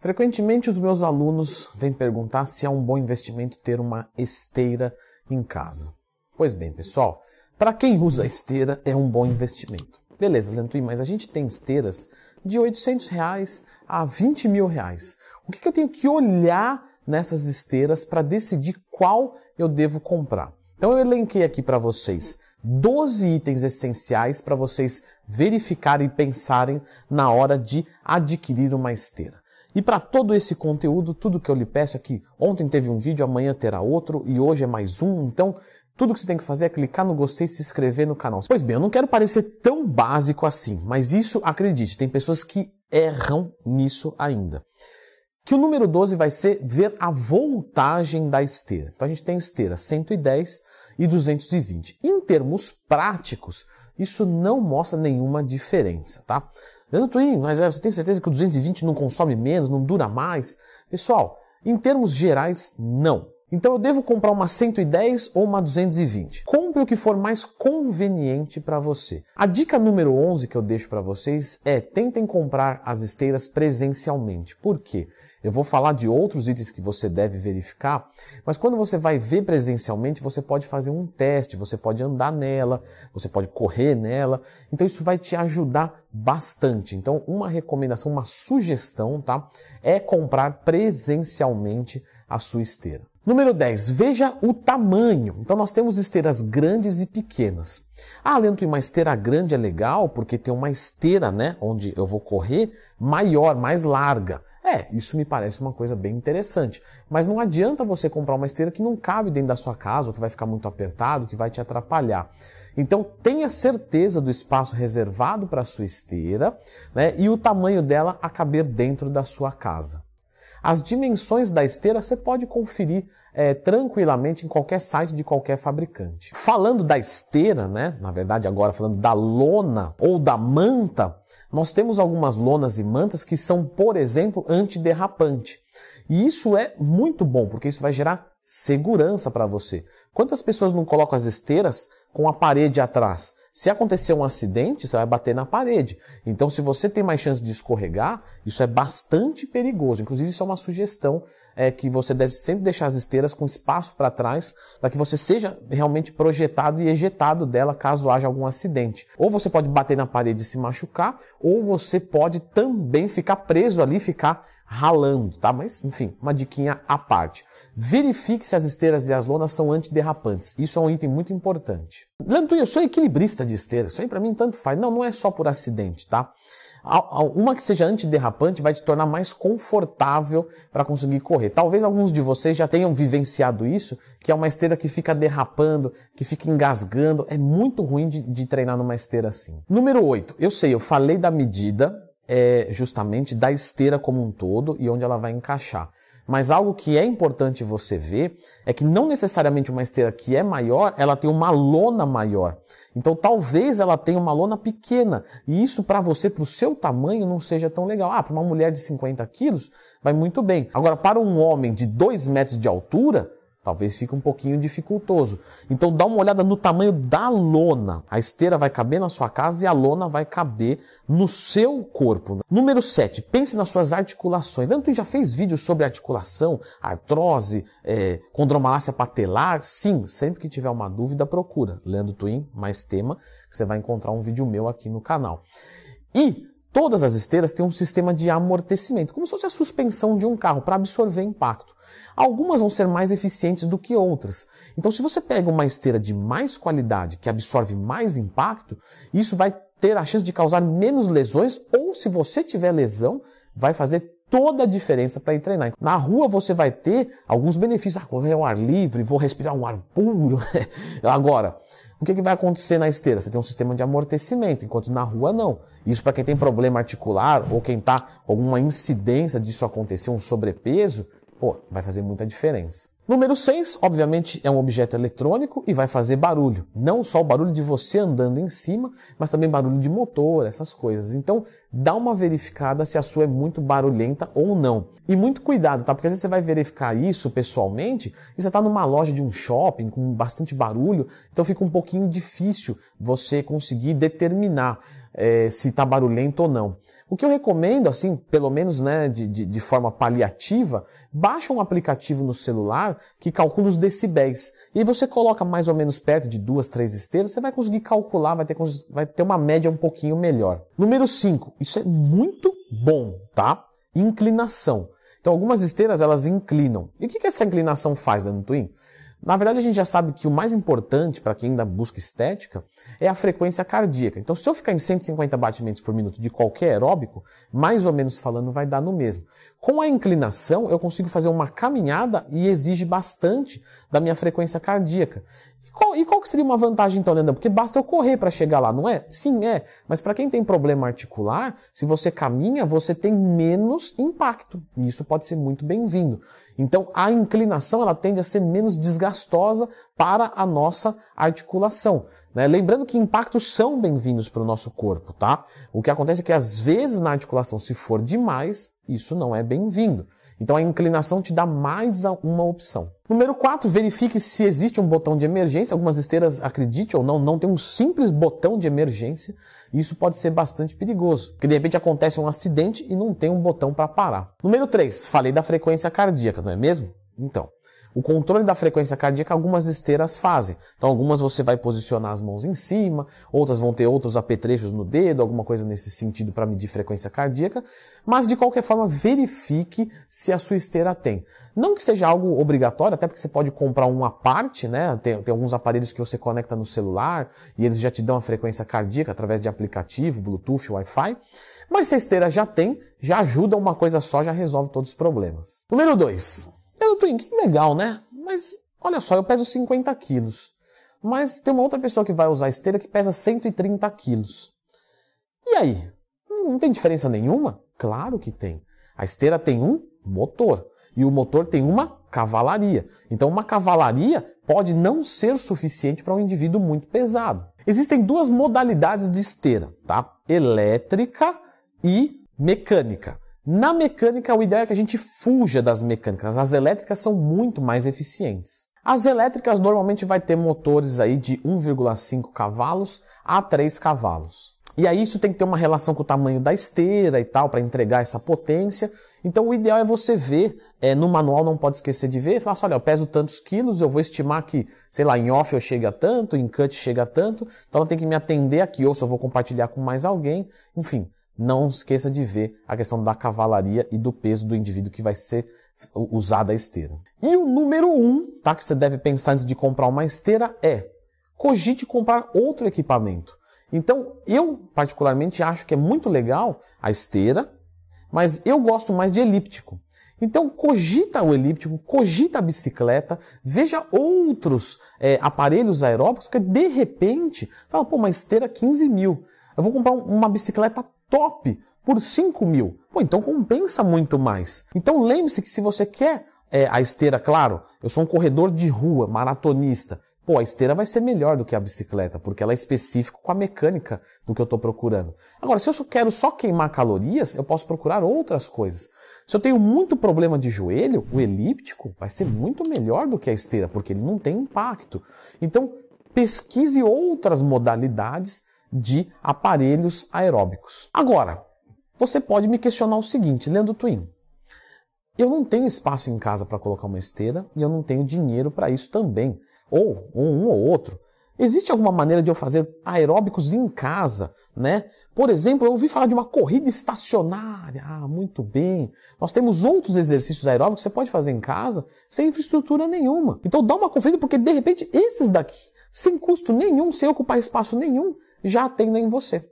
Frequentemente os meus alunos vêm perguntar se é um bom investimento ter uma esteira em casa. Pois bem, pessoal, para quem usa esteira é um bom investimento. Beleza, Lentuí, mas a gente tem esteiras de 800 reais a 20 mil reais. O que, que eu tenho que olhar nessas esteiras para decidir qual eu devo comprar? Então eu elenquei aqui para vocês 12 itens essenciais para vocês verificarem e pensarem na hora de adquirir uma esteira. E para todo esse conteúdo, tudo que eu lhe peço aqui, ontem teve um vídeo, amanhã terá outro e hoje é mais um, então tudo que você tem que fazer é clicar no gostei e se inscrever no canal. Pois bem, eu não quero parecer tão básico assim, mas isso, acredite, tem pessoas que erram nisso ainda. Que o número 12 vai ser ver a voltagem da esteira. Então a gente tem esteira 110 e 220. Em termos práticos, isso não mostra nenhuma diferença, tá? Leandro Twin, mas é, você tem certeza que o 220 não consome menos, não dura mais? Pessoal, em termos gerais, não. Então eu devo comprar uma 110 ou uma 220. Compre o que for mais conveniente para você. A dica número 11 que eu deixo para vocês é tentem comprar as esteiras presencialmente. Por quê? Eu vou falar de outros itens que você deve verificar, mas quando você vai ver presencialmente, você pode fazer um teste, você pode andar nela, você pode correr nela. Então isso vai te ajudar bastante. Então uma recomendação, uma sugestão, tá? É comprar presencialmente a sua esteira. Número 10, veja o tamanho. Então nós temos esteiras grandes e pequenas. Ah, Lento, uma esteira grande é legal porque tem uma esteira, né, onde eu vou correr maior, mais larga. É, isso me parece uma coisa bem interessante. Mas não adianta você comprar uma esteira que não cabe dentro da sua casa, ou que vai ficar muito apertado, que vai te atrapalhar. Então tenha certeza do espaço reservado para a sua esteira né, e o tamanho dela a caber dentro da sua casa. As dimensões da esteira você pode conferir é, tranquilamente em qualquer site de qualquer fabricante. Falando da esteira, né? Na verdade, agora falando da lona ou da manta, nós temos algumas lonas e mantas que são, por exemplo, antiderrapante. E isso é muito bom, porque isso vai gerar segurança para você. Quantas pessoas não colocam as esteiras com a parede atrás? Se acontecer um acidente, você vai bater na parede. Então, se você tem mais chance de escorregar, isso é bastante perigoso. Inclusive, isso é uma sugestão é, que você deve sempre deixar as esteiras com espaço para trás, para que você seja realmente projetado e ejetado dela caso haja algum acidente. Ou você pode bater na parede e se machucar, ou você pode também ficar preso ali, ficar ralando, tá? Mas, enfim, uma diquinha à parte. Verifique se as esteiras e as lonas são antiderrapantes. Isso é um item muito importante. Leandro, eu sou equilibrista de esteiras. Isso aí para mim tanto faz. Não, não é só por acidente, tá? Uma que seja antiderrapante vai te tornar mais confortável para conseguir correr. Talvez alguns de vocês já tenham vivenciado isso, que é uma esteira que fica derrapando, que fica engasgando. É muito ruim de, de treinar numa esteira assim. Número 8. Eu sei, eu falei da medida, é, justamente da esteira como um todo e onde ela vai encaixar. Mas algo que é importante você ver é que não necessariamente uma esteira que é maior, ela tem uma lona maior. Então talvez ela tenha uma lona pequena. E isso para você, para o seu tamanho, não seja tão legal. Ah, para uma mulher de 50 quilos, vai muito bem. Agora, para um homem de 2 metros de altura, Talvez fique um pouquinho dificultoso. Então dá uma olhada no tamanho da lona. A esteira vai caber na sua casa e a lona vai caber no seu corpo. Número 7. Pense nas suas articulações. Leandro Twin já fez vídeos sobre articulação, artrose, é, condromalácia patelar? Sim, sempre que tiver uma dúvida, procura. Leandro Twin, mais tema, que você vai encontrar um vídeo meu aqui no canal. E todas as esteiras têm um sistema de amortecimento, como se fosse a suspensão de um carro, para absorver impacto. Algumas vão ser mais eficientes do que outras. Então, se você pega uma esteira de mais qualidade, que absorve mais impacto, isso vai ter a chance de causar menos lesões, ou se você tiver lesão, vai fazer toda a diferença para ir treinar. Na rua você vai ter alguns benefícios. Ah, correr ao ar livre, vou respirar um ar puro. Agora, o que, que vai acontecer na esteira? Você tem um sistema de amortecimento, enquanto na rua não. Isso para quem tem problema articular ou quem está com alguma incidência disso acontecer, um sobrepeso, pô, vai fazer muita diferença. Número 6, obviamente, é um objeto eletrônico e vai fazer barulho. Não só o barulho de você andando em cima, mas também barulho de motor, essas coisas. Então, dá uma verificada se a sua é muito barulhenta ou não. E muito cuidado, tá? Porque às vezes você vai verificar isso pessoalmente e você está numa loja de um shopping com bastante barulho, então fica um pouquinho difícil você conseguir determinar é, se está barulhento ou não. O que eu recomendo, assim, pelo menos né, de, de, de, forma paliativa, baixa um aplicativo no celular que calcula os decibéis. E aí você coloca mais ou menos perto de duas, três esteiras, você vai conseguir calcular, vai ter, vai ter uma média um pouquinho melhor. Número 5, isso é muito bom, tá? Inclinação. Então algumas esteiras elas inclinam. E o que, que essa inclinação faz, no Twin? Na verdade, a gente já sabe que o mais importante para quem ainda busca estética é a frequência cardíaca. Então, se eu ficar em 150 batimentos por minuto de qualquer aeróbico, mais ou menos falando, vai dar no mesmo. Com a inclinação, eu consigo fazer uma caminhada e exige bastante da minha frequência cardíaca. Qual, e qual que seria uma vantagem então, Leandro? Porque basta eu correr para chegar lá, não é? Sim, é. Mas para quem tem problema articular, se você caminha, você tem menos impacto. E isso pode ser muito bem-vindo. Então, a inclinação ela tende a ser menos desgastosa para a nossa articulação. Né? Lembrando que impactos são bem-vindos para o nosso corpo, tá? O que acontece é que às vezes na articulação, se for demais, isso não é bem-vindo. Então a inclinação te dá mais uma opção. Número 4, verifique se existe um botão de emergência. Algumas esteiras, acredite ou não, não tem um simples botão de emergência. Isso pode ser bastante perigoso, porque de repente acontece um acidente e não tem um botão para parar. Número 3, falei da frequência cardíaca, não é mesmo? Então, o controle da frequência cardíaca algumas esteiras fazem. Então algumas você vai posicionar as mãos em cima, outras vão ter outros apetrechos no dedo, alguma coisa nesse sentido para medir frequência cardíaca, mas de qualquer forma verifique se a sua esteira tem. Não que seja algo obrigatório, até porque você pode comprar uma parte, né? Tem, tem alguns aparelhos que você conecta no celular e eles já te dão a frequência cardíaca através de aplicativo, Bluetooth, Wi-Fi. Mas se a esteira já tem, já ajuda uma coisa só, já resolve todos os problemas. Número 2 eu tô que legal, né? Mas olha só, eu peso 50 quilos. Mas tem uma outra pessoa que vai usar esteira que pesa 130 quilos. E aí? Não tem diferença nenhuma? Claro que tem. A esteira tem um motor. E o motor tem uma cavalaria. Então, uma cavalaria pode não ser suficiente para um indivíduo muito pesado. Existem duas modalidades de esteira, tá? Elétrica e mecânica. Na mecânica, o ideal é que a gente fuja das mecânicas. As elétricas são muito mais eficientes. As elétricas normalmente vai ter motores aí de 1,5 cavalos a 3 cavalos. E aí isso tem que ter uma relação com o tamanho da esteira e tal para entregar essa potência. Então o ideal é você ver, é, no manual não pode esquecer de ver, falar assim, olha, eu peso tantos quilos, eu vou estimar que, sei lá, em off eu chego a tanto, em cut chega a tanto, então ela tem que me atender aqui, ou se eu vou compartilhar com mais alguém, enfim não esqueça de ver a questão da cavalaria e do peso do indivíduo que vai ser usada a esteira. E o número um, tá, que você deve pensar antes de comprar uma esteira é cogite comprar outro equipamento. Então, eu particularmente acho que é muito legal a esteira, mas eu gosto mais de elíptico. Então, cogita o elíptico, cogita a bicicleta, veja outros é, aparelhos aeróbicos que de repente, você fala, pô, uma esteira 15 mil. Eu vou comprar uma bicicleta top por 5 mil. Pô, então compensa muito mais. Então lembre-se que se você quer é, a esteira, claro, eu sou um corredor de rua, maratonista. Pô, a esteira vai ser melhor do que a bicicleta, porque ela é específica com a mecânica do que eu estou procurando. Agora, se eu só quero só queimar calorias, eu posso procurar outras coisas. Se eu tenho muito problema de joelho, o elíptico vai ser muito melhor do que a esteira, porque ele não tem impacto. Então, pesquise outras modalidades de aparelhos aeróbicos. Agora, você pode me questionar o seguinte, lendo Twin. Eu não tenho espaço em casa para colocar uma esteira e eu não tenho dinheiro para isso também. Ou um ou outro. Existe alguma maneira de eu fazer aeróbicos em casa, né? Por exemplo, eu ouvi falar de uma corrida estacionária. Ah, muito bem. Nós temos outros exercícios aeróbicos que você pode fazer em casa sem infraestrutura nenhuma. Então dá uma conferida porque de repente esses daqui, sem custo nenhum, sem ocupar espaço nenhum, já atendem você.